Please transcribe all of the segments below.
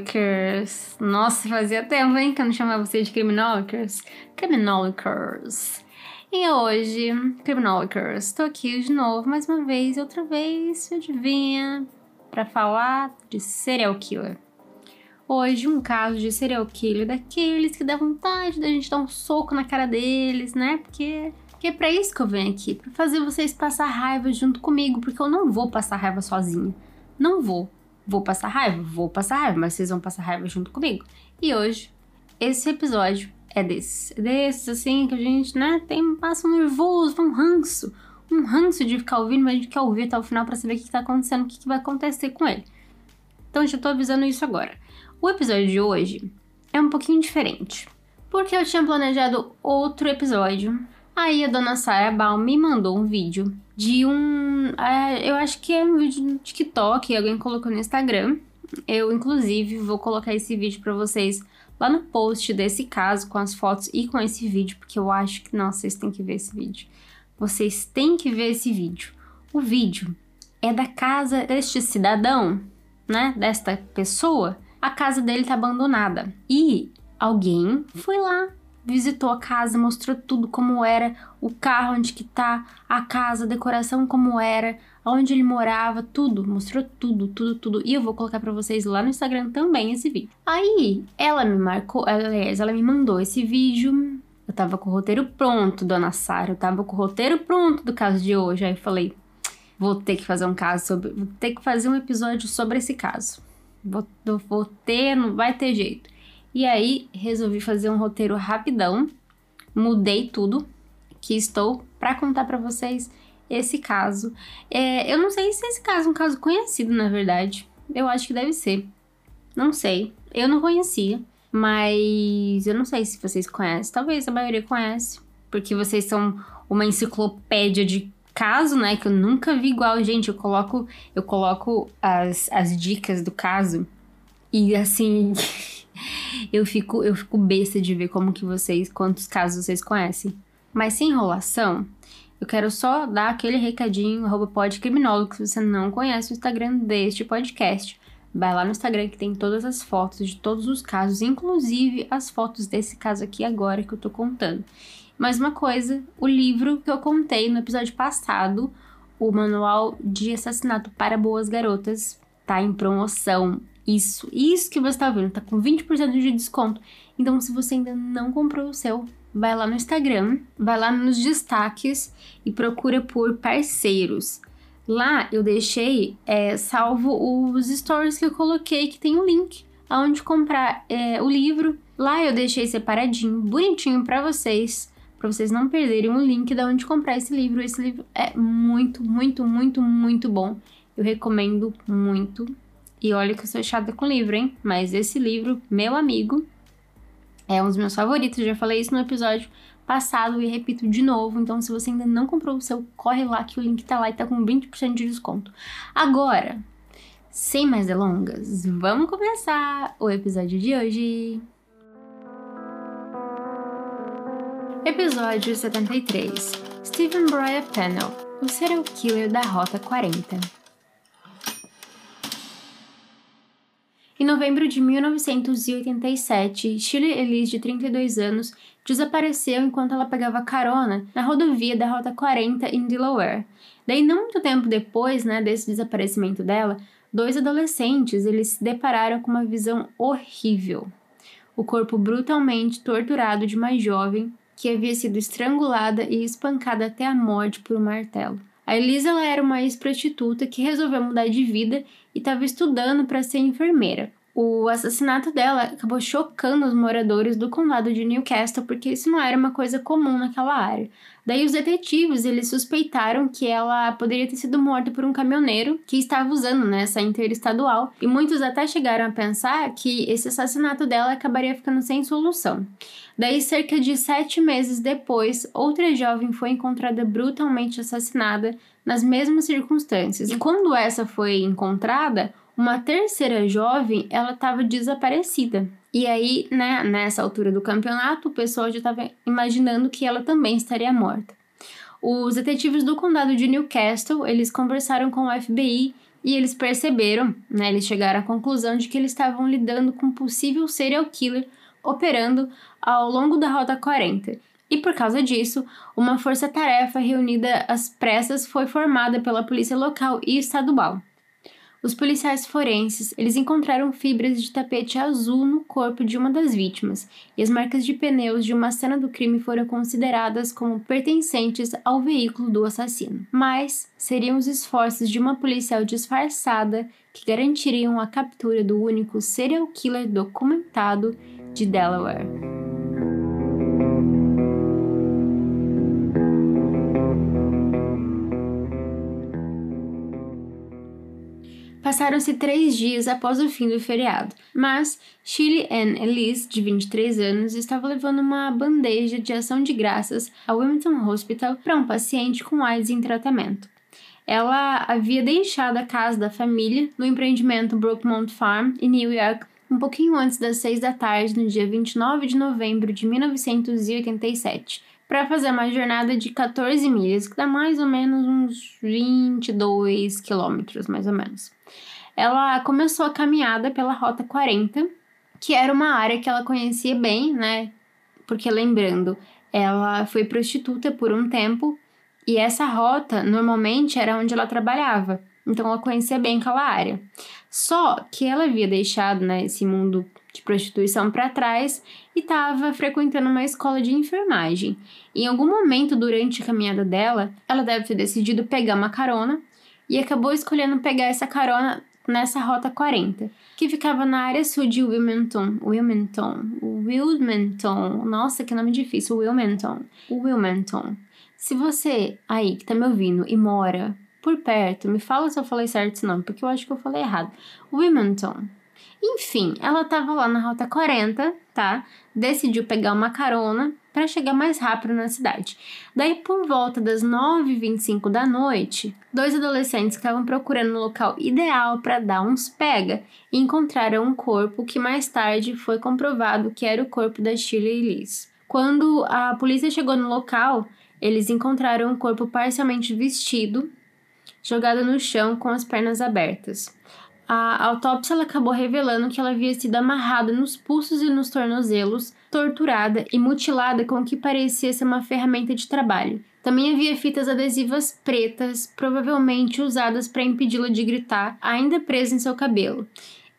Criminologers! Nossa, fazia tempo, hein, que eu não chamava vocês de Criminologers. Criminologers. E hoje, Criminologers, estou aqui de novo, mais uma vez, outra vez, adivinha, para falar de serial killer. Hoje, um caso de serial killer daqueles que dá vontade da gente dar um soco na cara deles, né? Porque porque é pra isso que eu venho aqui, pra fazer vocês passar raiva junto comigo, porque eu não vou passar raiva sozinha. Não vou. Vou passar raiva? Vou passar raiva, mas vocês vão passar raiva junto comigo. E hoje, esse episódio é desses. É desses, assim, que a gente, né, tem, passa um nervoso, um ranço. Um ranço de ficar ouvindo, mas a gente quer ouvir até o final para saber o que, tá acontecendo, o que, que vai acontecer com ele. Então, já tô avisando isso agora. O episódio de hoje é um pouquinho diferente. Porque eu tinha planejado outro episódio. Aí a dona Sarah Baum me mandou um vídeo de um. É, eu acho que é um vídeo no TikTok, alguém colocou no Instagram. Eu, inclusive, vou colocar esse vídeo para vocês lá no post desse caso, com as fotos e com esse vídeo, porque eu acho que, nossa, vocês têm que ver esse vídeo. Vocês têm que ver esse vídeo. O vídeo é da casa deste cidadão, né? Desta pessoa. A casa dele tá abandonada. E alguém foi lá visitou a casa, mostrou tudo como era, o carro onde que tá, a casa, a decoração como era, onde ele morava, tudo, mostrou tudo, tudo, tudo. E eu vou colocar para vocês lá no Instagram também esse vídeo. Aí, ela me marcou, aliás, ela me mandou esse vídeo. Eu tava com o roteiro pronto, dona Sara, eu tava com o roteiro pronto do caso de hoje. Aí eu falei, vou ter que fazer um caso sobre, vou ter que fazer um episódio sobre esse caso. Vou, vou ter, não vai ter jeito. E aí resolvi fazer um roteiro rapidão, mudei tudo, que estou para contar para vocês esse caso. É, eu não sei se esse caso é um caso conhecido, na verdade. Eu acho que deve ser. Não sei. Eu não conhecia, mas eu não sei se vocês conhecem. Talvez a maioria conhece, porque vocês são uma enciclopédia de caso, né? Que eu nunca vi igual, gente. Eu coloco, eu coloco as, as dicas do caso e assim. eu fico, eu fico besta de ver como que vocês, quantos casos vocês conhecem. Mas sem enrolação, eu quero só dar aquele recadinho, arroba podcriminólogo, se você não conhece o Instagram deste podcast. Vai lá no Instagram que tem todas as fotos de todos os casos, inclusive as fotos desse caso aqui agora que eu tô contando. Mais uma coisa, o livro que eu contei no episódio passado, o Manual de Assassinato para Boas Garotas, tá em promoção. Isso, isso que você tá vendo, tá com 20% de desconto. Então, se você ainda não comprou o seu, vai lá no Instagram, vai lá nos destaques e procura por parceiros. Lá eu deixei é, salvo os stories que eu coloquei, que tem o um link aonde comprar é, o livro. Lá eu deixei separadinho, bonitinho para vocês, para vocês não perderem o link de onde comprar esse livro. Esse livro é muito, muito, muito, muito bom. Eu recomendo muito. E olha que eu sou chata com livro, hein? Mas esse livro, meu amigo, é um dos meus favoritos. Já falei isso no episódio passado e repito de novo. Então, se você ainda não comprou o seu, corre lá que o link tá lá e tá com 20% de desconto. Agora, sem mais delongas, vamos começar o episódio de hoje. Episódio 73 Stephen Brian Pennell, o serial killer da Rota 40. Em novembro de 1987, Shirley Elise, de 32 anos, desapareceu enquanto ela pegava carona na rodovia da Rota 40 em Delaware. Daí, não muito tempo depois né, desse desaparecimento dela, dois adolescentes eles se depararam com uma visão horrível. O corpo brutalmente torturado de uma jovem que havia sido estrangulada e espancada até a morte por um martelo. A Elisa ela era uma ex-prostituta que resolveu mudar de vida e estava estudando para ser enfermeira. O assassinato dela acabou chocando os moradores do condado de Newcastle porque isso não era uma coisa comum naquela área. Daí os detetives eles suspeitaram que ela poderia ter sido morta por um caminhoneiro que estava usando né, interestadual e muitos até chegaram a pensar que esse assassinato dela acabaria ficando sem solução. Daí, cerca de sete meses depois, outra jovem foi encontrada brutalmente assassinada nas mesmas circunstâncias. E quando essa foi encontrada, uma terceira jovem, ela estava desaparecida. E aí, né, nessa altura do campeonato, o pessoal já estava imaginando que ela também estaria morta. Os detetives do condado de Newcastle, eles conversaram com o FBI e eles perceberam, né, eles chegaram à conclusão de que eles estavam lidando com um possível serial killer operando ao longo da Rota 40. E por causa disso, uma força-tarefa reunida às pressas foi formada pela polícia local e estadual. Os policiais forenses, eles encontraram fibras de tapete azul no corpo de uma das vítimas, e as marcas de pneus de uma cena do crime foram consideradas como pertencentes ao veículo do assassino. Mas seriam os esforços de uma policial disfarçada que garantiriam a captura do único serial killer documentado de Delaware. Passaram-se três dias após o fim do feriado, mas Shirley Ann Elise, de 23 anos, estava levando uma bandeja de ação de graças ao Wilmington Hospital para um paciente com AIDS em tratamento. Ela havia deixado a casa da família no empreendimento Brookmont Farm, em New York, um pouquinho antes das seis da tarde, no dia 29 de novembro de 1987, para fazer uma jornada de 14 milhas, que dá mais ou menos uns 22 quilômetros, mais ou menos. Ela começou a caminhada pela Rota 40, que era uma área que ela conhecia bem, né? Porque lembrando, ela foi prostituta por um tempo e essa rota normalmente era onde ela trabalhava. Então ela conhecia bem aquela área. Só que ela havia deixado né, esse mundo de prostituição para trás e estava frequentando uma escola de enfermagem. Em algum momento durante a caminhada dela, ela deve ter decidido pegar uma carona e acabou escolhendo pegar essa carona nessa rota 40, que ficava na área sul de Wilmington. Wilmington. Wilmington. Nossa, que nome difícil. Wilmington. Wilmington. Se você aí que tá me ouvindo e mora por perto, me fala se eu falei certo esse nome, porque eu acho que eu falei errado. Wilmington. Enfim, ela tava lá na rota 40, tá? Decidiu pegar uma carona para chegar mais rápido na cidade. Daí, por volta das 9h25 da noite, dois adolescentes estavam procurando um local ideal para dar uns pega e encontraram um corpo que mais tarde foi comprovado que era o corpo da Shirley Liz. Quando a polícia chegou no local, eles encontraram um corpo parcialmente vestido, jogado no chão com as pernas abertas. A autópsia acabou revelando que ela havia sido amarrada nos pulsos e nos tornozelos, torturada e mutilada com o que parecia ser uma ferramenta de trabalho. Também havia fitas adesivas pretas, provavelmente usadas para impedi-la de gritar, ainda presa em seu cabelo.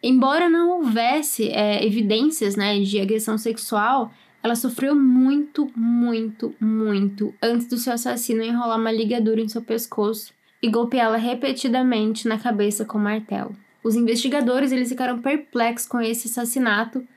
Embora não houvesse é, evidências né, de agressão sexual, ela sofreu muito, muito, muito antes do seu assassino enrolar uma ligadura em seu pescoço e golpeá-la repetidamente na cabeça com martelo. Os investigadores eles ficaram perplexos com esse assassinato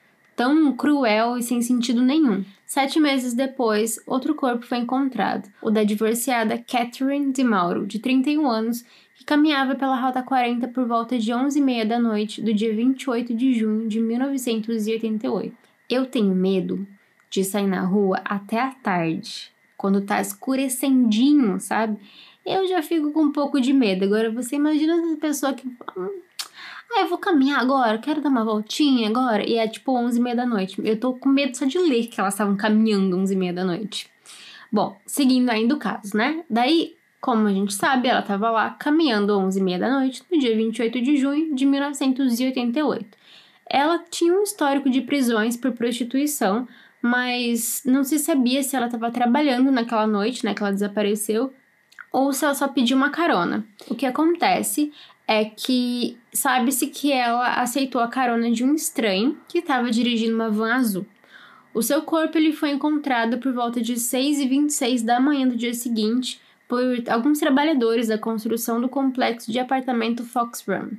tão cruel e sem sentido nenhum. Sete meses depois, outro corpo foi encontrado, o da divorciada Catherine de Mauro, de 31 anos, que caminhava pela Rota 40 por volta de 11h30 da noite do dia 28 de junho de 1988. Eu tenho medo de sair na rua até a tarde, quando tá escurecendinho, sabe? Eu já fico com um pouco de medo. Agora você imagina essa pessoa que. Ah, eu vou caminhar agora, quero dar uma voltinha agora. E é tipo 11 e meia da noite. Eu tô com medo só de ler que elas estavam caminhando 11 e meia da noite. Bom, seguindo ainda o caso, né? Daí, como a gente sabe, ela estava lá caminhando 11 e meia da noite no dia 28 de junho de 1988. Ela tinha um histórico de prisões por prostituição, mas não se sabia se ela estava trabalhando naquela noite, né, que ela desapareceu, ou se ela só pediu uma carona. O que acontece é que sabe-se que ela aceitou a carona de um estranho que estava dirigindo uma van azul. O seu corpo ele foi encontrado por volta de 6 e 26 da manhã do dia seguinte, por alguns trabalhadores da construção do complexo de apartamento Fox Run.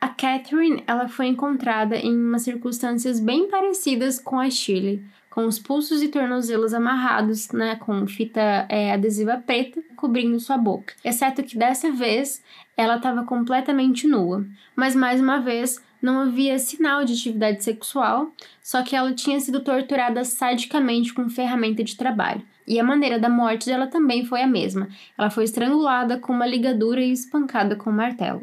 A Catherine ela foi encontrada em umas circunstâncias bem parecidas com a Shirley, com os pulsos e tornozelos amarrados, né, com fita é, adesiva preta cobrindo sua boca. Exceto que dessa vez ela estava completamente nua, mas mais uma vez não havia sinal de atividade sexual, só que ela tinha sido torturada sadicamente com ferramenta de trabalho. E a maneira da morte dela também foi a mesma. Ela foi estrangulada com uma ligadura e espancada com um martelo.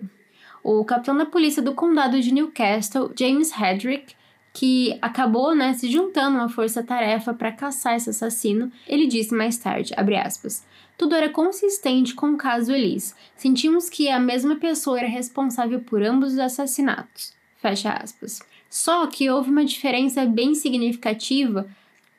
O capitão da polícia do condado de Newcastle, James Hedrick, que acabou né, se juntando uma força-tarefa para caçar esse assassino, ele disse mais tarde, aspas, tudo era consistente com o caso Elise. Sentimos que a mesma pessoa era responsável por ambos os assassinatos. Fecha aspas. Só que houve uma diferença bem significativa,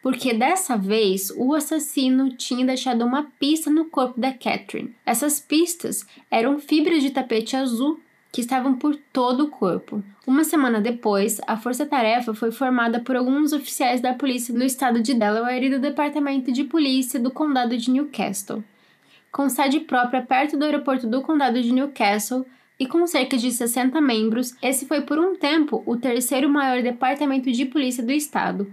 porque dessa vez o assassino tinha deixado uma pista no corpo da Catherine. Essas pistas eram fibras de tapete azul que estavam por todo o corpo. Uma semana depois, a força-tarefa foi formada por alguns oficiais da polícia do estado de Delaware e do departamento de polícia do condado de Newcastle. Com sede própria perto do aeroporto do condado de Newcastle, e com cerca de 60 membros, esse foi por um tempo o terceiro maior departamento de polícia do estado.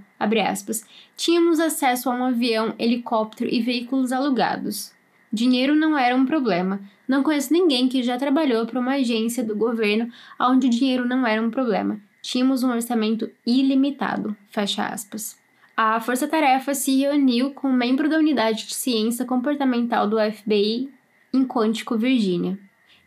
Tínhamos acesso a um avião, helicóptero e veículos alugados. Dinheiro não era um problema. Não conheço ninguém que já trabalhou para uma agência do governo onde o dinheiro não era um problema. Tínhamos um orçamento ilimitado. Fecha aspas. A força-tarefa se reuniu com um membro da unidade de ciência comportamental do FBI em Quantico, Virgínia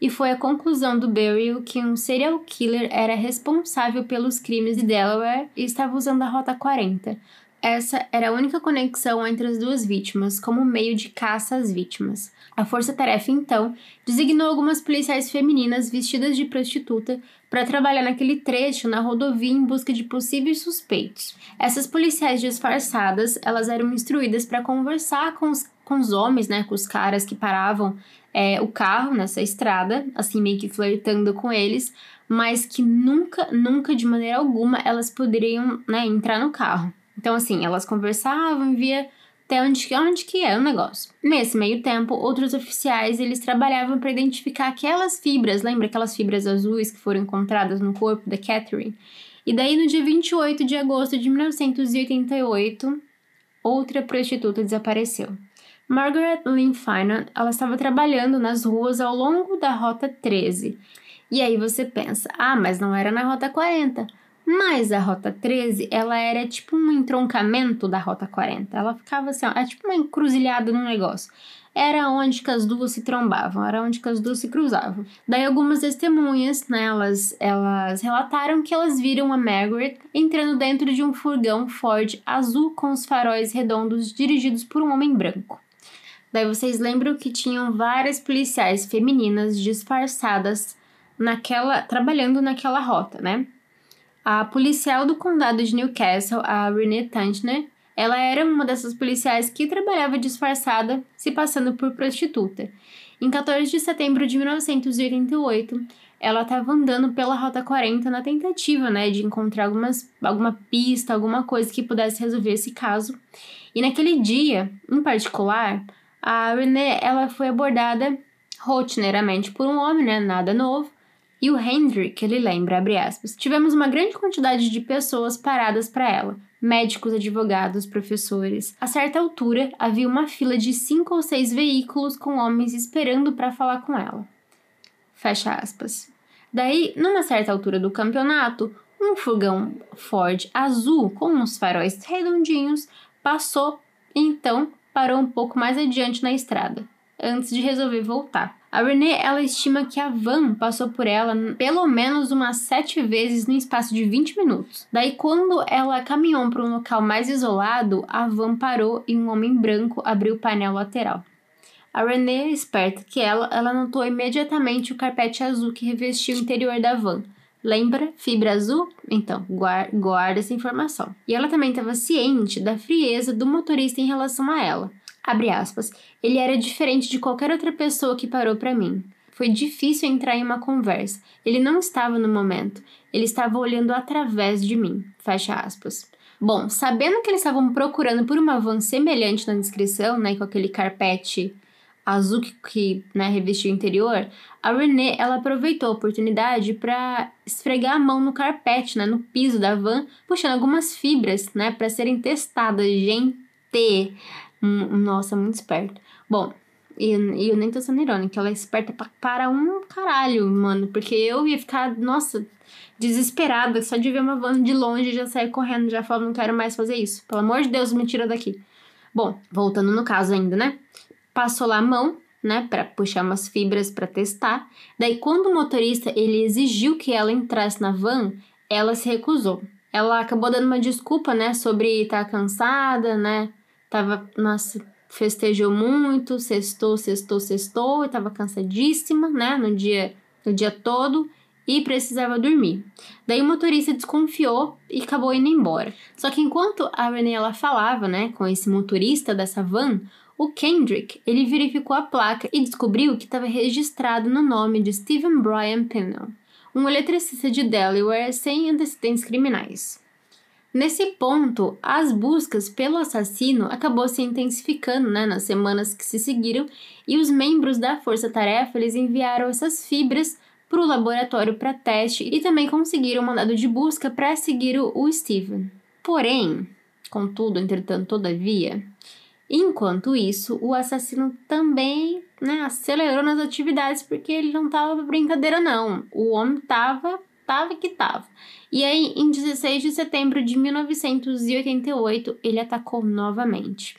e foi a conclusão do Beryl que um serial killer era responsável pelos crimes de Delaware e estava usando a Rota 40. Essa era a única conexão entre as duas vítimas, como meio de caça às vítimas. A força-tarefa, então, designou algumas policiais femininas vestidas de prostituta para trabalhar naquele trecho na rodovia em busca de possíveis suspeitos. Essas policiais disfarçadas, elas eram instruídas para conversar com os, com os homens, né, com os caras que paravam é, o carro nessa estrada, assim meio que flertando com eles, mas que nunca, nunca de maneira alguma elas poderiam né, entrar no carro. Então, assim, elas conversavam via até onde, onde que é o negócio. Nesse meio tempo, outros oficiais eles trabalhavam para identificar aquelas fibras, lembra aquelas fibras azuis que foram encontradas no corpo da Catherine? E daí, no dia 28 de agosto de 1988, outra prostituta desapareceu. Margaret Lynn Finan, ela estava trabalhando nas ruas ao longo da Rota 13. E aí você pensa, ah, mas não era na Rota 40. Mas a Rota 13, ela era tipo um entroncamento da Rota 40. Ela ficava assim, ó, é tipo uma encruzilhada no negócio. Era onde que as duas se trombavam, era onde que as duas se cruzavam. Daí algumas testemunhas, né, elas, elas relataram que elas viram a Margaret entrando dentro de um furgão Ford azul com os faróis redondos dirigidos por um homem branco. Daí vocês lembram que tinham várias policiais femininas disfarçadas naquela trabalhando naquela rota, né? A policial do condado de Newcastle, a Renee Tantner, ela era uma dessas policiais que trabalhava disfarçada, se passando por prostituta. Em 14 de setembro de 1988, ela estava andando pela Rota 40 na tentativa, né, de encontrar algumas, alguma pista, alguma coisa que pudesse resolver esse caso. E naquele dia, em particular, a Renée, ela foi abordada rotineiramente por um homem, né, nada novo, e o Hendrik, ele lembra, abre aspas, tivemos uma grande quantidade de pessoas paradas para ela, médicos, advogados, professores. A certa altura, havia uma fila de cinco ou seis veículos com homens esperando para falar com ela. Fecha aspas. Daí, numa certa altura do campeonato, um furgão Ford azul com uns faróis redondinhos passou e então parou um pouco mais adiante na estrada, antes de resolver voltar. A Renée, ela estima que a van passou por ela pelo menos umas sete vezes no espaço de 20 minutos. Daí, quando ela caminhou para um local mais isolado, a van parou e um homem branco abriu o painel lateral. A Renée, esperta que ela, ela notou imediatamente o carpete azul que revestia o interior da van, Lembra? Fibra azul? Então, guarda, guarda essa informação. E ela também estava ciente da frieza do motorista em relação a ela. Abre aspas. Ele era diferente de qualquer outra pessoa que parou para mim. Foi difícil entrar em uma conversa. Ele não estava no momento. Ele estava olhando através de mim. Fecha aspas. Bom, sabendo que eles estavam procurando por uma van semelhante na descrição, né, com aquele carpete azul que, que né, revestiu o interior, a Renée ela aproveitou a oportunidade para esfregar a mão no carpete, né, no piso da van, puxando algumas fibras, né, para serem testadas. Gente, hum, nossa, muito esperto. Bom, e, e eu nem tô sendo irônica, ela é esperta pra, para um caralho, mano, porque eu ia ficar, nossa, desesperada só de ver uma van de longe já sair correndo, já falando, não quero mais fazer isso. Pelo amor de Deus, me tira daqui. Bom, voltando no caso ainda, né? Passou lá a mão, né, para puxar umas fibras para testar. Daí quando o motorista ele exigiu que ela entrasse na van, ela se recusou. Ela acabou dando uma desculpa, né, sobre estar tá cansada, né? Tava, nossa, festejou muito, sextou, sextou, sextou, e tava cansadíssima, né, no dia no dia todo e precisava dormir. Daí o motorista desconfiou e acabou indo embora. Só que enquanto a Renee ela falava, né, com esse motorista dessa van, o Kendrick, ele verificou a placa e descobriu que estava registrado no nome de Stephen Brian Pennell, um eletricista de Delaware sem antecedentes criminais. Nesse ponto, as buscas pelo assassino acabou se intensificando né, nas semanas que se seguiram e os membros da Força Tarefa eles enviaram essas fibras para o laboratório para teste e também conseguiram um mandado de busca para seguir o, Steven. Porém, contudo, entretanto, todavia, enquanto isso, o assassino também né, acelerou nas atividades porque ele não tava brincadeira não. O homem tava, tava que tava. E aí, em 16 de setembro de 1988, ele atacou novamente.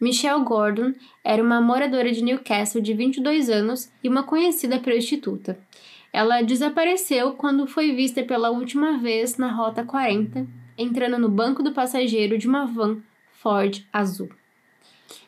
Michelle Gordon era uma moradora de Newcastle de 22 anos e uma conhecida prostituta. Ela desapareceu quando foi vista pela última vez na Rota 40, entrando no banco do passageiro de uma van Ford azul.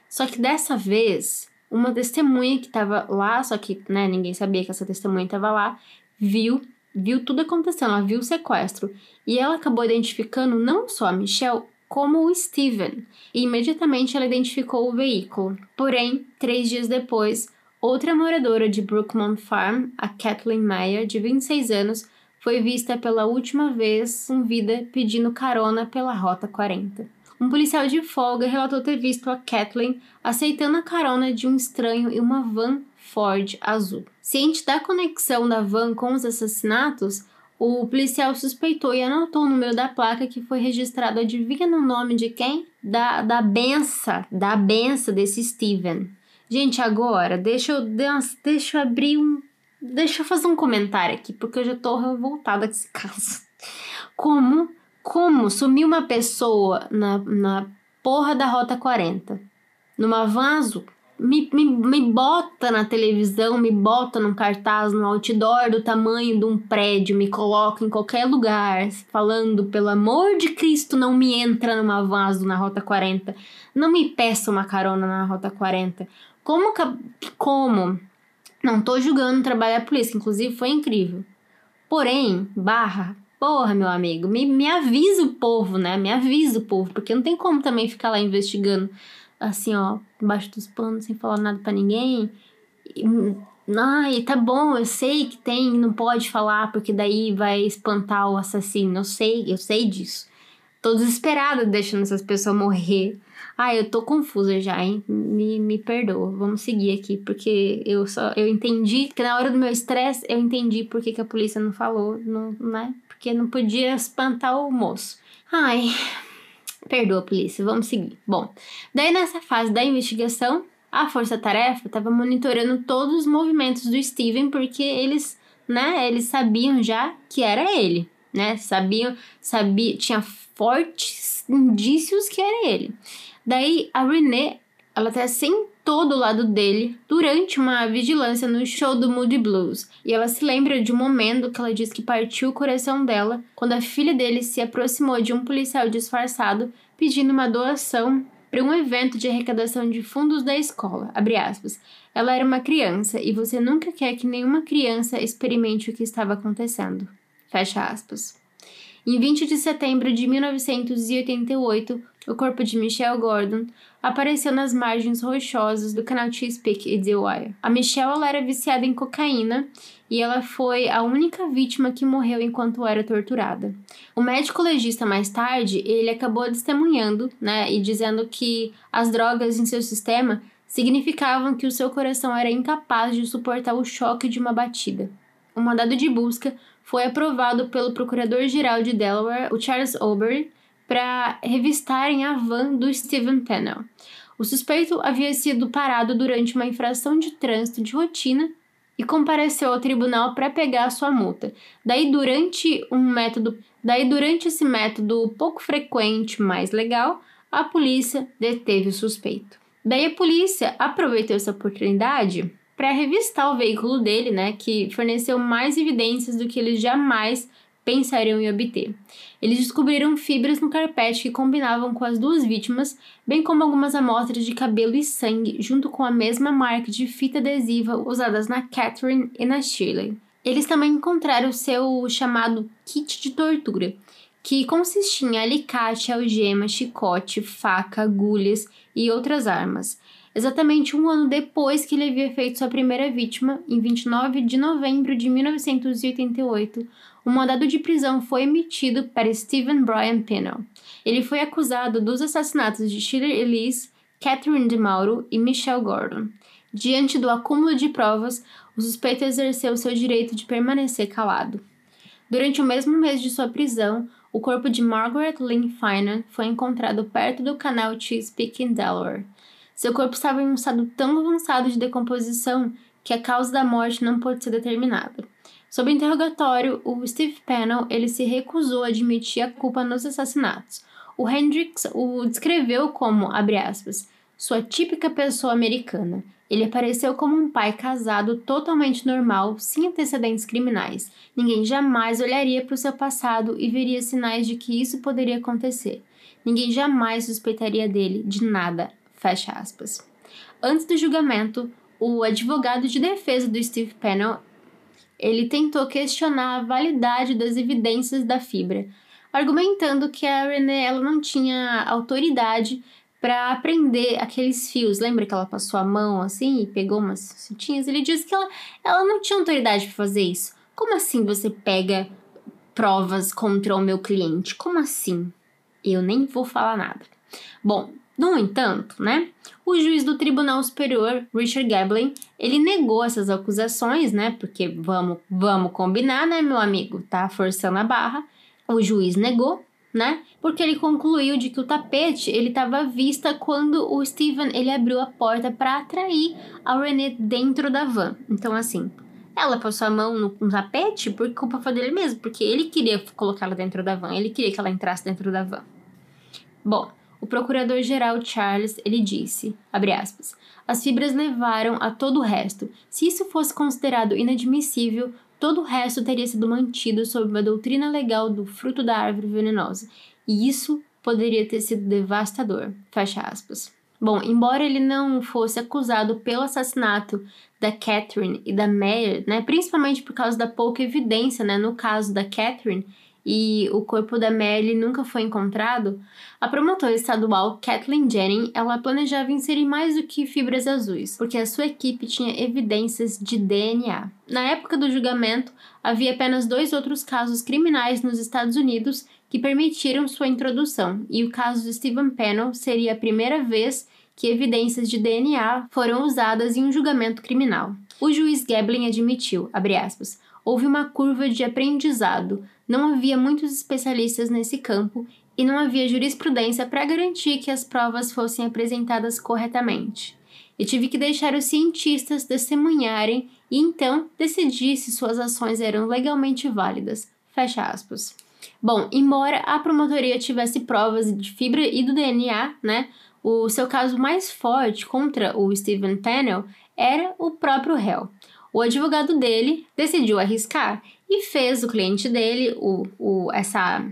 Só que dessa vez, uma testemunha que estava lá, só que né, ninguém sabia que essa testemunha estava lá, viu viu tudo acontecendo, ela viu o sequestro e ela acabou identificando não só a Michelle como o Steven e imediatamente ela identificou o veículo. Porém, três dias depois, Outra moradora de Brookmont Farm, a Kathleen Meyer, de 26 anos, foi vista pela última vez com vida pedindo carona pela Rota 40. Um policial de folga relatou ter visto a Kathleen aceitando a carona de um estranho em uma van Ford azul. Ciente da conexão da van com os assassinatos, o policial suspeitou e anotou o número da placa que foi registrado. Adivinha no nome de quem? Da, da benção, da benção desse Steven. Gente, agora, deixa eu, deixa eu abrir um. Deixa eu fazer um comentário aqui, porque eu já tô revoltada com esse caso. Como, como sumiu uma pessoa na, na porra da Rota 40, numa van azul? Me, me, me bota na televisão, me bota num cartaz, no outdoor do tamanho de um prédio, me coloca em qualquer lugar, falando, pelo amor de Cristo, não me entra numa azul na Rota 40. Não me peça uma carona na Rota 40. Como? Como? Não tô julgando da polícia, inclusive foi incrível. Porém, barra, porra, meu amigo, me, me avisa o povo, né? Me avisa o povo, porque não tem como também ficar lá investigando assim, ó, embaixo dos panos, sem falar nada para ninguém. Ai, tá bom, eu sei que tem, não pode falar, porque daí vai espantar o assassino. Eu sei, eu sei disso. Tô desesperada deixando essas pessoas morrer. Ah, eu tô confusa já, hein? Me, me perdoa. Vamos seguir aqui, porque eu só eu entendi que na hora do meu estresse eu entendi por que, que a polícia não falou, não, né? Porque não podia espantar o moço. Ai, perdoa, polícia. Vamos seguir. Bom, daí nessa fase da investigação, a força-tarefa estava monitorando todos os movimentos do Steven, porque eles, né, eles sabiam já que era ele, né? Sabiam, sabia, tinha fortes indícios que era ele. Daí a Renee, ela até sentou do lado dele durante uma vigilância no show do Moody Blues. E ela se lembra de um momento que ela diz que partiu o coração dela quando a filha dele se aproximou de um policial disfarçado pedindo uma doação para um evento de arrecadação de fundos da escola. Ela era uma criança e você nunca quer que nenhuma criança experimente o que estava acontecendo. Fecha aspas. Em 20 de setembro de 1988, o corpo de Michelle Gordon apareceu nas margens rochosas do canal Chesapeake e The Wire. A Michelle era viciada em cocaína e ela foi a única vítima que morreu enquanto era torturada. O médico legista mais tarde, ele acabou testemunhando, né, e dizendo que as drogas em seu sistema significavam que o seu coração era incapaz de suportar o choque de uma batida. O mandado de busca foi aprovado pelo procurador-geral de Delaware, o Charles Aubrey, para revistarem a van do Stephen Pennell. O suspeito havia sido parado durante uma infração de trânsito de rotina e compareceu ao tribunal para pegar sua multa. Daí durante um método, daí durante esse método pouco frequente, mas legal, a polícia deteve o suspeito. Daí a polícia aproveitou essa oportunidade para revistar o veículo dele, né, que forneceu mais evidências do que eles jamais pensariam em obter. Eles descobriram fibras no carpete que combinavam com as duas vítimas, bem como algumas amostras de cabelo e sangue, junto com a mesma marca de fita adesiva usadas na Catherine e na Shirley. Eles também encontraram seu chamado kit de tortura, que consistia em alicate, algema, chicote, faca, agulhas e outras armas exatamente um ano depois que ele havia feito sua primeira vítima, em 29 de novembro de 1988, um mandado de prisão foi emitido para Stephen Brian Pennell. Ele foi acusado dos assassinatos de Shirley Elise, Catherine DeMauro e Michelle Gordon. Diante do acúmulo de provas, o suspeito exerceu seu direito de permanecer calado. Durante o mesmo mês de sua prisão, o corpo de Margaret Lynn Finan foi encontrado perto do canal Chesapeake em Delaware. Seu corpo estava em um estado tão avançado de decomposição que a causa da morte não pôde ser determinada. Sob interrogatório, o Steve Pennell ele se recusou a admitir a culpa nos assassinatos. O Hendricks o descreveu como, abre aspas, sua típica pessoa americana. Ele apareceu como um pai casado totalmente normal, sem antecedentes criminais. Ninguém jamais olharia para o seu passado e veria sinais de que isso poderia acontecer. Ninguém jamais suspeitaria dele de nada, Fecha aspas. Antes do julgamento, o advogado de defesa do Steve Pennell ele tentou questionar a validade das evidências da fibra, argumentando que a Renée ela não tinha autoridade para aprender aqueles fios. Lembra que ela passou a mão assim e pegou umas cintinhas? Ele disse que ela, ela não tinha autoridade para fazer isso. Como assim você pega provas contra o meu cliente? Como assim? Eu nem vou falar nada. Bom, no entanto, né, o juiz do Tribunal Superior, Richard Gablin, ele negou essas acusações, né, porque vamos, vamos combinar, né, meu amigo, tá forçando a barra. O juiz negou, né, porque ele concluiu de que o tapete ele estava à vista quando o Steven ele abriu a porta para atrair a Renée dentro da van. Então, assim, ela passou a mão no, no tapete por culpa dele mesmo, porque ele queria colocá-la dentro da van, ele queria que ela entrasse dentro da van. Bom, o procurador-geral Charles, ele disse, aspas, as fibras levaram a todo o resto. Se isso fosse considerado inadmissível, todo o resto teria sido mantido sob uma doutrina legal do fruto da árvore venenosa. E isso poderia ter sido devastador. Fecha aspas. Bom, embora ele não fosse acusado pelo assassinato da Catherine e da Meyer, né, principalmente por causa da pouca evidência, né, no caso da Catherine, e o corpo da Mary nunca foi encontrado, a promotora estadual Kathleen Jennings ela planejava inserir mais do que fibras azuis, porque a sua equipe tinha evidências de DNA. Na época do julgamento, havia apenas dois outros casos criminais nos Estados Unidos que permitiram sua introdução, e o caso de Stephen Pennell seria a primeira vez que evidências de DNA foram usadas em um julgamento criminal. O juiz Gablin admitiu, aspas, houve uma curva de aprendizado não havia muitos especialistas nesse campo e não havia jurisprudência para garantir que as provas fossem apresentadas corretamente. E tive que deixar os cientistas testemunharem e então decidir se suas ações eram legalmente válidas. Fecha aspas. Bom, embora a promotoria tivesse provas de fibra e do DNA, né, o seu caso mais forte contra o Stephen Pennell era o próprio réu. O advogado dele decidiu arriscar e fez o cliente dele, o, o, essa,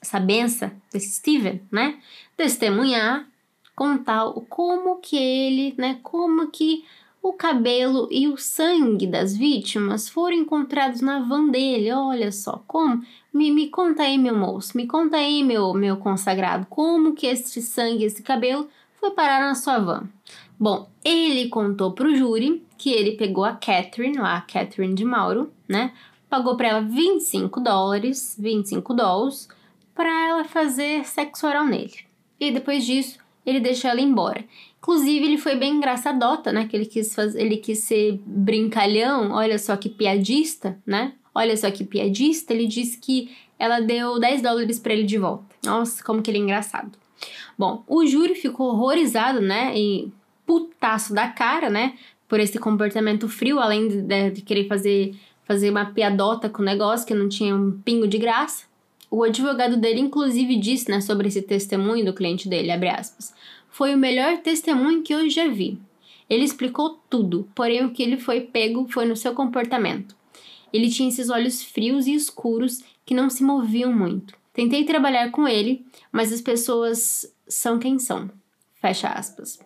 essa benção desse Steven, né, testemunhar, contar como que ele, né, como que o cabelo e o sangue das vítimas foram encontrados na van dele. Olha só, como? Me, me conta aí, meu moço, me conta aí, meu, meu consagrado, como que esse sangue, esse cabelo foi parar na sua van. Bom, ele contou pro júri que ele pegou a Catherine, lá, a Catherine de Mauro, né? Pagou para ela 25 dólares, 25 dólares, para ela fazer sexo oral nele. E depois disso, ele deixou ela embora. Inclusive, ele foi bem engraçadota, né? Que ele quis, fazer, ele quis ser brincalhão, olha só que piadista, né? Olha só que piadista. Ele disse que ela deu 10 dólares para ele de volta. Nossa, como que ele é engraçado. Bom, o júri ficou horrorizado, né? E putaço da cara, né? Por esse comportamento frio, além de, de querer fazer, fazer uma piadota com o negócio que não tinha um pingo de graça. O advogado dele, inclusive, disse né, sobre esse testemunho do cliente dele, abre aspas, foi o melhor testemunho que eu já vi. Ele explicou tudo, porém o que ele foi pego foi no seu comportamento. Ele tinha esses olhos frios e escuros que não se moviam muito. Tentei trabalhar com ele, mas as pessoas são quem são. Fecha aspas.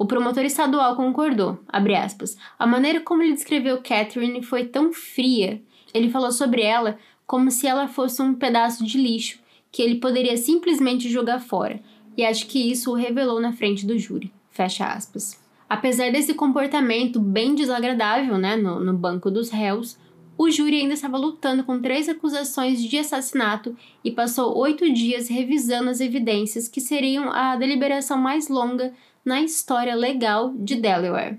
O promotor estadual concordou, aspas. A maneira como ele descreveu Catherine foi tão fria. Ele falou sobre ela como se ela fosse um pedaço de lixo que ele poderia simplesmente jogar fora, e acho que isso o revelou na frente do júri. Fecha aspas. Apesar desse comportamento bem desagradável né, no, no banco dos réus, o júri ainda estava lutando com três acusações de assassinato e passou oito dias revisando as evidências que seriam a deliberação mais longa na história legal de Delaware.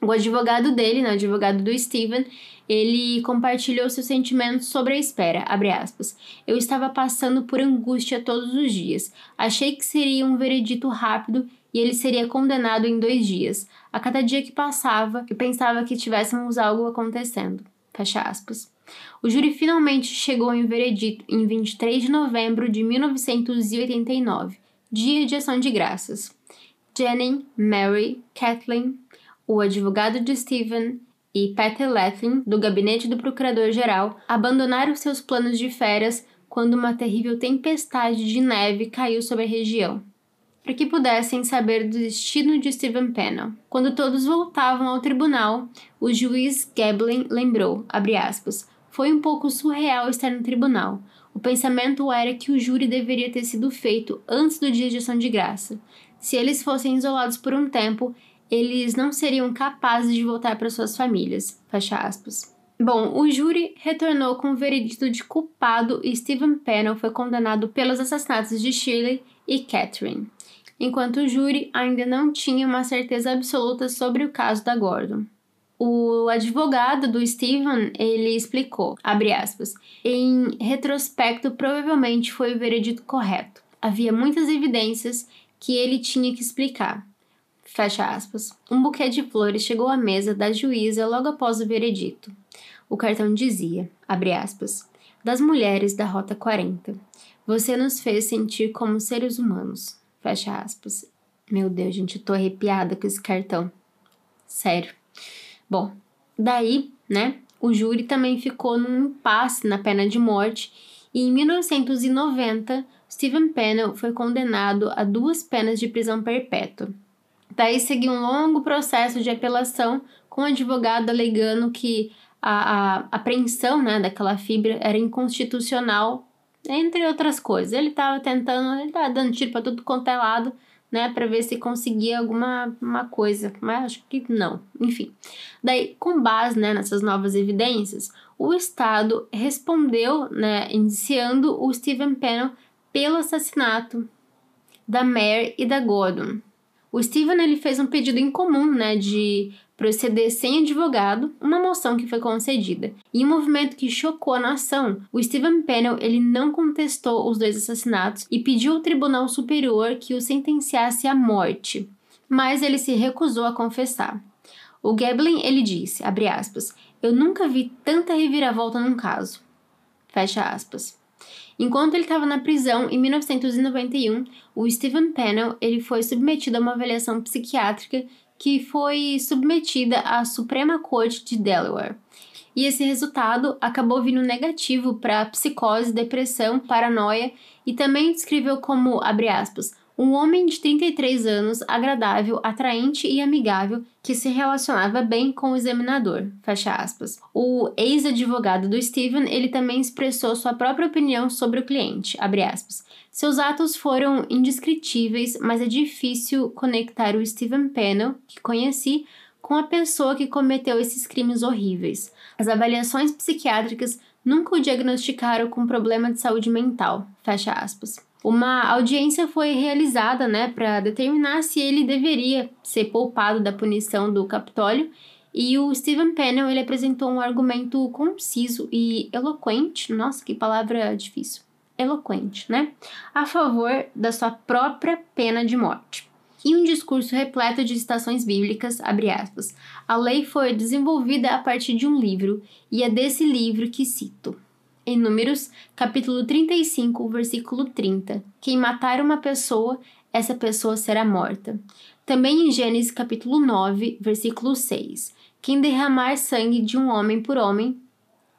O advogado dele, né, o advogado do Steven, ele compartilhou seus sentimentos sobre a espera, Eu estava passando por angústia todos os dias. Achei que seria um veredito rápido e ele seria condenado em dois dias. A cada dia que passava, eu pensava que tivéssemos algo acontecendo. Fecha aspas. O júri finalmente chegou em veredito em 23 de novembro de 1989, dia de ação de graças. Jenny, Mary, Kathleen, o advogado de Stephen e Patty Latham, do gabinete do procurador-geral, abandonaram seus planos de férias quando uma terrível tempestade de neve caiu sobre a região, para que pudessem saber do destino de Stephen Pennell. Quando todos voltavam ao tribunal, o juiz Gablin lembrou, aspas, foi um pouco surreal estar no tribunal. O pensamento era que o júri deveria ter sido feito antes do dia de ação de graça. Se eles fossem isolados por um tempo, eles não seriam capazes de voltar para suas famílias. Fecha aspas. Bom, o júri retornou com o veredito de culpado e Stephen Pennell foi condenado pelos assassinatos de Shirley e Catherine, enquanto o júri ainda não tinha uma certeza absoluta sobre o caso da Gordon. O advogado do Stephen, ele explicou, aspas, em retrospecto provavelmente foi o veredito correto. Havia muitas evidências que ele tinha que explicar. Fecha aspas. Um buquê de flores chegou à mesa da juíza logo após o veredito. O cartão dizia, abre aspas, das mulheres da Rota 40. Você nos fez sentir como seres humanos. Fecha aspas. Meu Deus, gente, eu tô arrepiada com esse cartão. Sério. Bom, daí, né, o júri também ficou num impasse na pena de morte e em 1990 Stephen Pennell foi condenado a duas penas de prisão perpétua. Daí seguiu um longo processo de apelação com o advogado alegando que a, a apreensão né, daquela fibra era inconstitucional, entre outras coisas. Ele estava tentando, ele estava dando tiro para tudo quanto é lado, né, para ver se conseguia alguma uma coisa, mas acho que não. Enfim, daí com base né, nessas novas evidências, o Estado respondeu, né, indiciando o Stephen Pennell pelo assassinato da Mare e da Gordon. O Steven ele fez um pedido incomum, né, de proceder sem advogado, uma moção que foi concedida. Em um movimento que chocou a nação, o Stephen Pennell ele não contestou os dois assassinatos e pediu ao Tribunal Superior que o sentenciasse à morte, mas ele se recusou a confessar. O Gablin ele disse, abre aspas, eu nunca vi tanta reviravolta num caso. Fecha aspas. Enquanto ele estava na prisão, em 1991, o Stephen Pennell ele foi submetido a uma avaliação psiquiátrica que foi submetida à Suprema Corte de Delaware. E esse resultado acabou vindo negativo para psicose, depressão, paranoia e também descreveu como, abre aspas, um homem de 33 anos, agradável, atraente e amigável, que se relacionava bem com o examinador. Fecha aspas. O ex-advogado do Steven, ele também expressou sua própria opinião sobre o cliente. Abre aspas. Seus atos foram indescritíveis, mas é difícil conectar o Steven Pennell, que conheci, com a pessoa que cometeu esses crimes horríveis. As avaliações psiquiátricas nunca o diagnosticaram com problema de saúde mental. Fecha aspas. Uma audiência foi realizada, né, para determinar se ele deveria ser poupado da punição do Capitólio, e o Stephen Pennell ele apresentou um argumento conciso e eloquente, nossa, que palavra difícil, eloquente, né, a favor da sua própria pena de morte. Em um discurso repleto de citações bíblicas, aspas, a lei foi desenvolvida a partir de um livro, e é desse livro que cito. Em Números, capítulo 35, versículo 30. Quem matar uma pessoa, essa pessoa será morta. Também em Gênesis, capítulo 9, versículo 6. Quem derramar sangue de um homem por homem,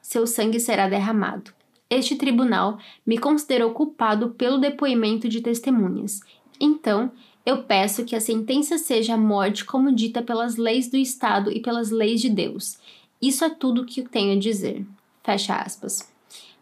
seu sangue será derramado. Este tribunal me considerou culpado pelo depoimento de testemunhas. Então, eu peço que a sentença seja a morte como dita pelas leis do Estado e pelas leis de Deus. Isso é tudo o que tenho a dizer. Fecha aspas.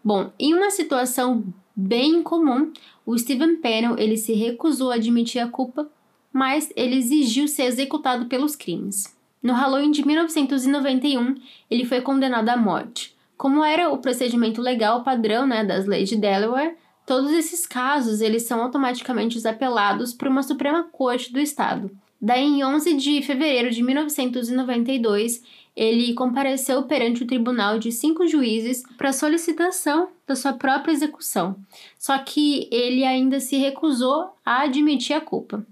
Bom, em uma situação bem comum, o Steven Pennell ele se recusou a admitir a culpa, mas ele exigiu ser executado pelos crimes. No Halloween de 1991, ele foi condenado à morte. Como era o procedimento legal padrão né, das leis de Delaware, todos esses casos eles são automaticamente apelados para uma Suprema Corte do Estado. Daí, em 11 de fevereiro de 1992, ele compareceu perante o tribunal de cinco juízes para solicitação da sua própria execução. Só que ele ainda se recusou a admitir a culpa.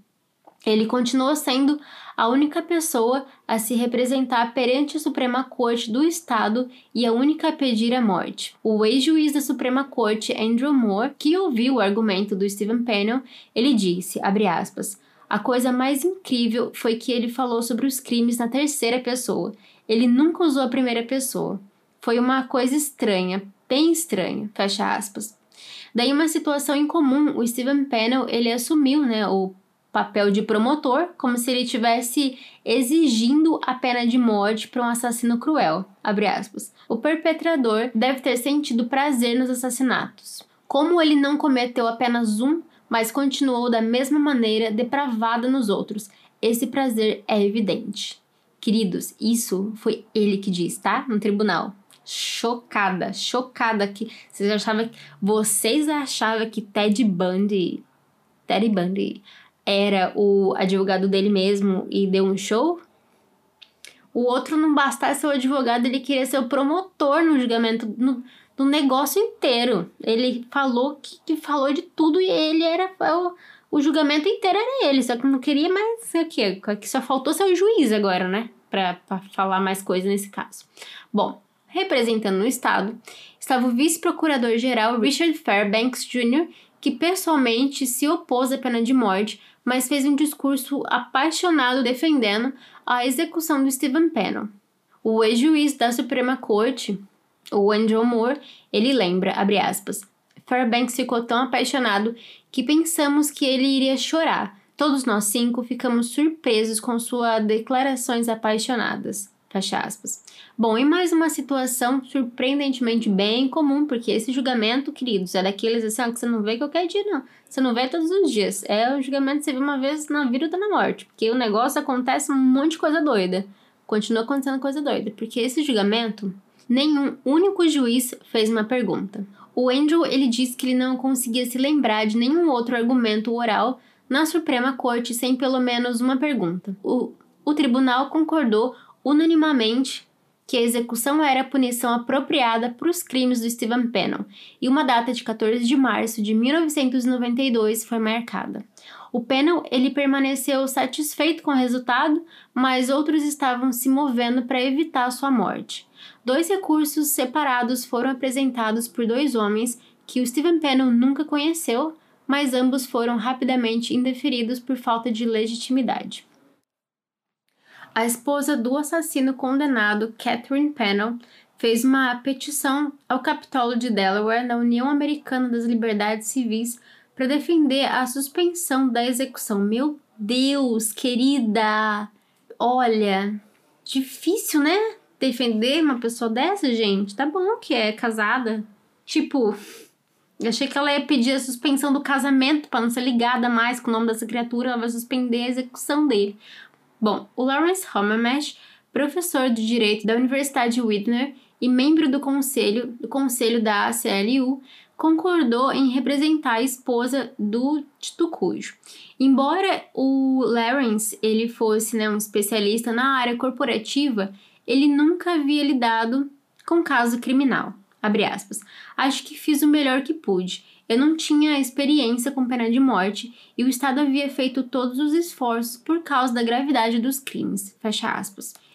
Ele continuou sendo a única pessoa a se representar perante a Suprema Corte do Estado e a única a pedir a morte. O ex-juiz da Suprema Corte, Andrew Moore, que ouviu o argumento do Stephen Pennell, ele disse, aspas, a coisa mais incrível foi que ele falou sobre os crimes na terceira pessoa ele nunca usou a primeira pessoa. Foi uma coisa estranha, bem estranha, fecha aspas. Daí uma situação incomum, o Steven Pennell, ele assumiu, né, o papel de promotor, como se ele tivesse exigindo a pena de morte para um assassino cruel, O perpetrador deve ter sentido prazer nos assassinatos. Como ele não cometeu apenas um, mas continuou da mesma maneira depravada nos outros, esse prazer é evidente. Queridos, isso foi ele que disse, tá? No tribunal. Chocada, chocada que vocês achavam vocês achavam que Ted Bundy, Ted Bundy era o advogado dele mesmo e deu um show? O outro não bastasse ser o advogado, ele queria ser o promotor no julgamento, no, negócio inteiro. Ele falou que, que falou de tudo e ele era o, o julgamento inteiro era ele, só que não queria mais o quê? Que só faltou ser o juiz agora, né? Pra falar mais coisa nesse caso. Bom, representando o Estado, estava o vice-procurador-geral Richard Fairbanks Jr., que pessoalmente se opôs à pena de morte, mas fez um discurso apaixonado defendendo a execução do Stephen Pennell. O ex-juiz da Suprema Corte, o Andrew Moore, ele lembra, abre aspas, Fairbanks ficou tão apaixonado que pensamos que ele iria chorar. Todos nós cinco ficamos surpresos com suas declarações apaixonadas. Fecha aspas. Bom, e mais uma situação surpreendentemente bem comum, porque esse julgamento, queridos, é daqueles assim, que você não vê qualquer dia, não. Você não vê todos os dias. É o julgamento que você vê uma vez na vida ou na morte. Porque o negócio acontece um monte de coisa doida. Continua acontecendo coisa doida. Porque esse julgamento, nenhum único juiz fez uma pergunta. O Andrew ele disse que ele não conseguia se lembrar de nenhum outro argumento oral na Suprema Corte sem pelo menos uma pergunta. O, o tribunal concordou unanimamente que a execução era a punição apropriada para os crimes do Stephen Pennell, e uma data de 14 de março de 1992 foi marcada. O Pennell ele permaneceu satisfeito com o resultado, mas outros estavam se movendo para evitar sua morte. Dois recursos separados foram apresentados por dois homens que o Stephen Pennell nunca conheceu, mas ambos foram rapidamente indeferidos por falta de legitimidade. A esposa do assassino condenado, Catherine Pennell, fez uma petição ao Capitólio de Delaware na União Americana das Liberdades Civis para defender a suspensão da execução. Meu Deus, querida! Olha, difícil, né? Defender uma pessoa dessa, gente. Tá bom que é casada. Tipo, achei que ela ia pedir a suspensão do casamento para não ser ligada mais com o nome dessa criatura, ela vai suspender a execução dele. Bom, o Lawrence Hammermesh, professor de Direito da Universidade Whitner e membro do conselho, do conselho da ACLU, concordou em representar a esposa do Tito Cujo. Embora o Lawrence ele fosse né, um especialista na área corporativa, ele nunca havia lidado com caso criminal. Acho que fiz o melhor que pude. Eu não tinha experiência com pena de morte e o Estado havia feito todos os esforços por causa da gravidade dos crimes.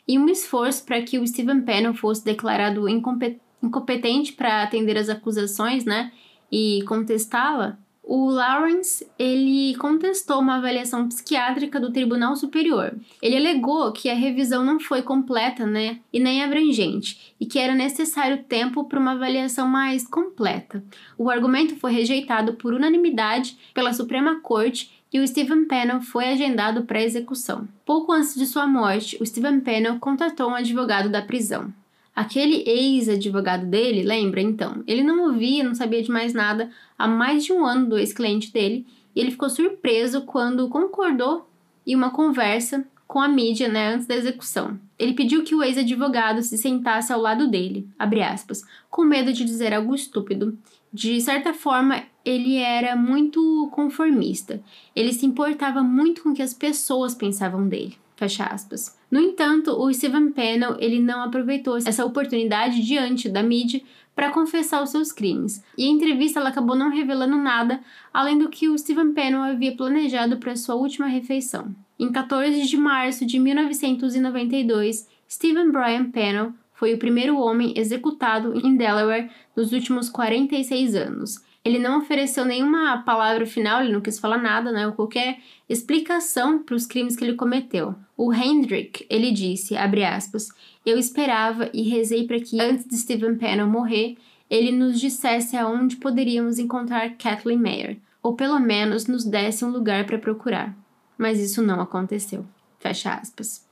E um esforço para que o Steven Pennell fosse declarado incompetente para atender as acusações, né, e contestá-la, o Lawrence, ele contestou uma avaliação psiquiátrica do Tribunal Superior. Ele alegou que a revisão não foi completa, né, e nem abrangente, e que era necessário tempo para uma avaliação mais completa. O argumento foi rejeitado por unanimidade pela Suprema Corte e o Stephen Pennell foi agendado para execução. Pouco antes de sua morte, o Stephen Pennell contatou um advogado da prisão. Aquele ex-advogado dele, lembra então? Ele não ouvia, não sabia de mais nada há mais de um ano do ex-cliente dele e ele ficou surpreso quando concordou em uma conversa com a mídia, né, antes da execução. Ele pediu que o ex-advogado se sentasse ao lado dele, aspas, com medo de dizer algo estúpido. De certa forma, ele era muito conformista. Ele se importava muito com o que as pessoas pensavam dele. Fecha aspas. No entanto, o Steven Pennell ele não aproveitou essa oportunidade diante da mídia para confessar os seus crimes. E a entrevista ela acabou não revelando nada além do que o Steven Pennell havia planejado para sua última refeição. Em 14 de março de 1992, Steven Brian Pennell foi o primeiro homem executado em Delaware nos últimos 46 anos. Ele não ofereceu nenhuma palavra final, ele não quis falar nada, né, ou qualquer explicação para os crimes que ele cometeu. O Hendrick, ele disse, abre aspas, eu esperava e rezei para que antes de Stephen Pennell morrer, ele nos dissesse aonde poderíamos encontrar Kathleen Mayer, ou pelo menos nos desse um lugar para procurar. Mas isso não aconteceu. Fecha aspas.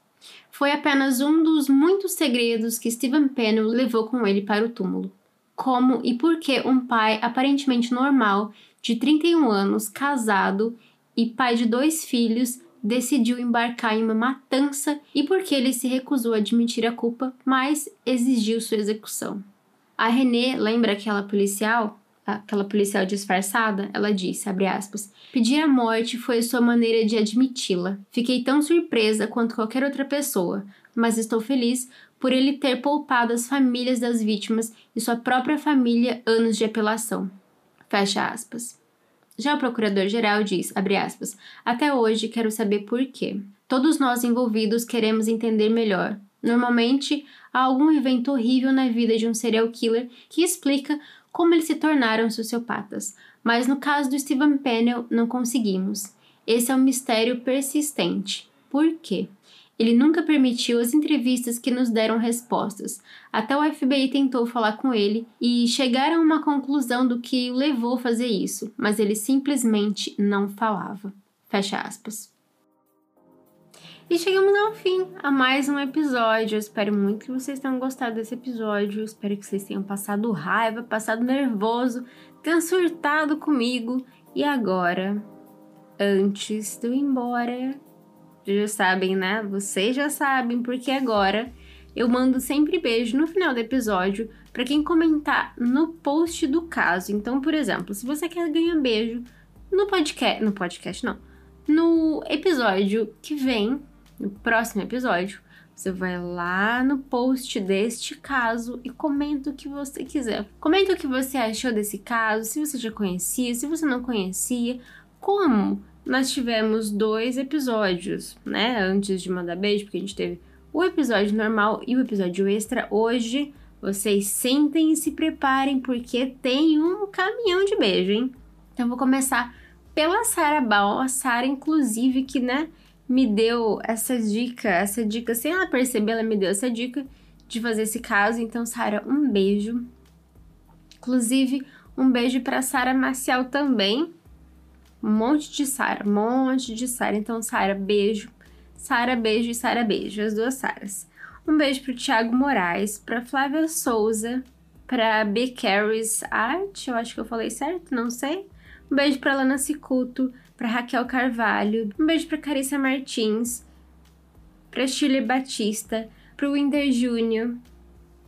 Foi apenas um dos muitos segredos que Stephen Pennell levou com ele para o túmulo como e por que um pai aparentemente normal, de 31 anos, casado e pai de dois filhos, decidiu embarcar em uma matança e por que ele se recusou a admitir a culpa, mas exigiu sua execução. A René lembra aquela policial, aquela policial disfarçada, ela disse, aspas, pedir a morte foi sua maneira de admiti-la. Fiquei tão surpresa quanto qualquer outra pessoa, mas estou feliz por ele ter poupado as famílias das vítimas e sua própria família anos de apelação. Fecha aspas. Já o procurador-geral diz, aspas, até hoje quero saber por quê. Todos nós envolvidos queremos entender melhor. Normalmente, há algum evento horrível na vida de um serial killer que explica como eles se tornaram sociopatas, mas no caso do Steven Pennell não conseguimos. Esse é um mistério persistente. Por quê? Ele nunca permitiu as entrevistas que nos deram respostas. Até o FBI tentou falar com ele e chegaram a uma conclusão do que o levou a fazer isso, mas ele simplesmente não falava. Fecha aspas. E chegamos ao fim, a mais um episódio. Eu espero muito que vocês tenham gostado desse episódio. Eu espero que vocês tenham passado raiva, passado nervoso, tenham surtado comigo. E agora, antes de eu ir embora, já sabem, né? Vocês já sabem, porque agora eu mando sempre beijo no final do episódio para quem comentar no post do caso. Então, por exemplo, se você quer ganhar beijo no podcast, no podcast não, no episódio que vem, no próximo episódio, você vai lá no post deste caso e comenta o que você quiser. Comenta o que você achou desse caso, se você já conhecia, se você não conhecia, como nós tivemos dois episódios, né? Antes de mandar beijo, porque a gente teve o episódio normal e o episódio extra. Hoje, vocês sentem e se preparem, porque tem um caminhão de beijo, hein? Então, vou começar pela Sara Bal, a Sara, inclusive, que, né, me deu essa dica, essa dica, sem ela perceber, ela me deu essa dica de fazer esse caso. Então, Sara, um beijo. Inclusive, um beijo para Sara Marcial também, um monte de Sara, um monte de Sara. Então, Sara, beijo. Sara, beijo e Sara, beijo. As duas Saras. Um beijo pro Thiago Moraes, pra Flávia Souza, pra B. Carries Art, eu acho que eu falei certo, não sei. Um beijo pra Lana Cicuto, pra Raquel Carvalho. Um beijo pra Carissa Martins, pra Shirley Batista, pro Winder Júnior.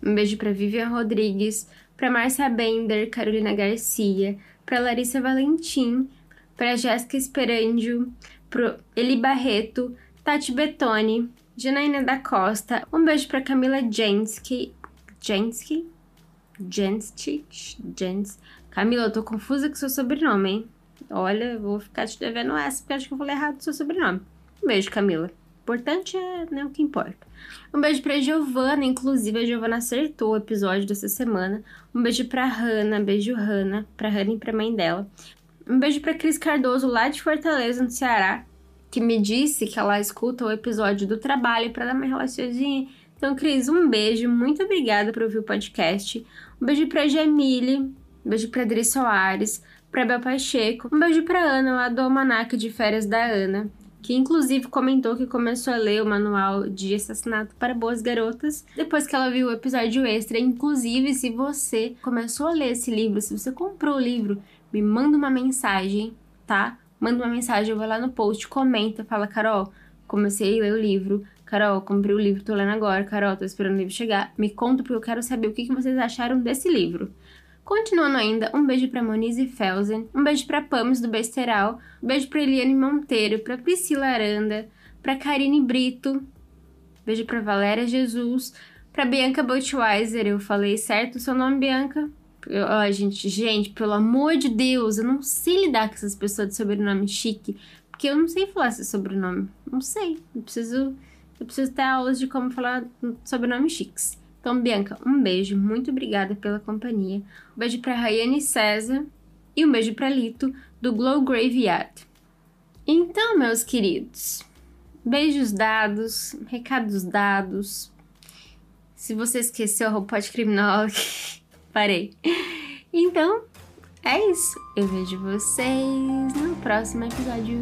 Um beijo pra Vivian Rodrigues, para Marcia Bender, Carolina Garcia, para Larissa Valentim, para Jéssica Esperandio, para Eli Barreto, Tati Betoni, Janaína da Costa, um beijo para Camila Jensky, Jensky? Jensky? Jens. Camila, eu tô confusa com seu sobrenome, hein? Olha, vou ficar te devendo essa, porque acho que eu falei errado o seu sobrenome. Um beijo, Camila. Importante é né, o que importa. Um beijo pra Giovana, inclusive a Giovana acertou o episódio dessa semana. Um beijo pra Hanna, beijo Hanna, pra Hanna e pra mãe dela. Um beijo pra Cris Cardoso, lá de Fortaleza, no Ceará, que me disse que ela escuta o episódio do trabalho para dar uma relaçãozinha. Então, Cris, um beijo, muito obrigada por ouvir o podcast. Um beijo pra Jamile, um beijo pra Adri Soares, pra Bel Pacheco, um beijo pra Ana, lá do Almanac de Férias da Ana que inclusive comentou que começou a ler o manual de assassinato para boas garotas depois que ela viu o episódio extra. Inclusive, se você começou a ler esse livro, se você comprou o livro, me manda uma mensagem, tá? Manda uma mensagem, eu vou lá no post, comenta, fala, Carol, comecei a ler o livro. Carol, comprei o livro, tô lendo agora. Carol, tô esperando o livro chegar. Me conta porque eu quero saber o que vocês acharam desse livro. Continuando ainda, um beijo para Monize Felsen, um beijo para Pamos do Besteral, um beijo para Eliane Monteiro, para Priscila Aranda, para Karine Brito, beijo para Valéria Jesus, para Bianca Botweiser, eu falei certo o seu nome, Bianca? Ó, gente, gente, pelo amor de Deus, eu não sei lidar com essas pessoas de sobrenome chique, porque eu não sei falar esse sobrenome. Não sei. Eu preciso, eu preciso ter aulas de como falar sobrenome chiques. Então, Bianca, um beijo, muito obrigada pela companhia. Um beijo para Rayane César e um beijo para Lito, do Glow Graveyard. Então, meus queridos, beijos dados, recados dados. Se você esqueceu a roupa de criminóloga, parei. Então, é isso. Eu vejo vocês no próximo episódio.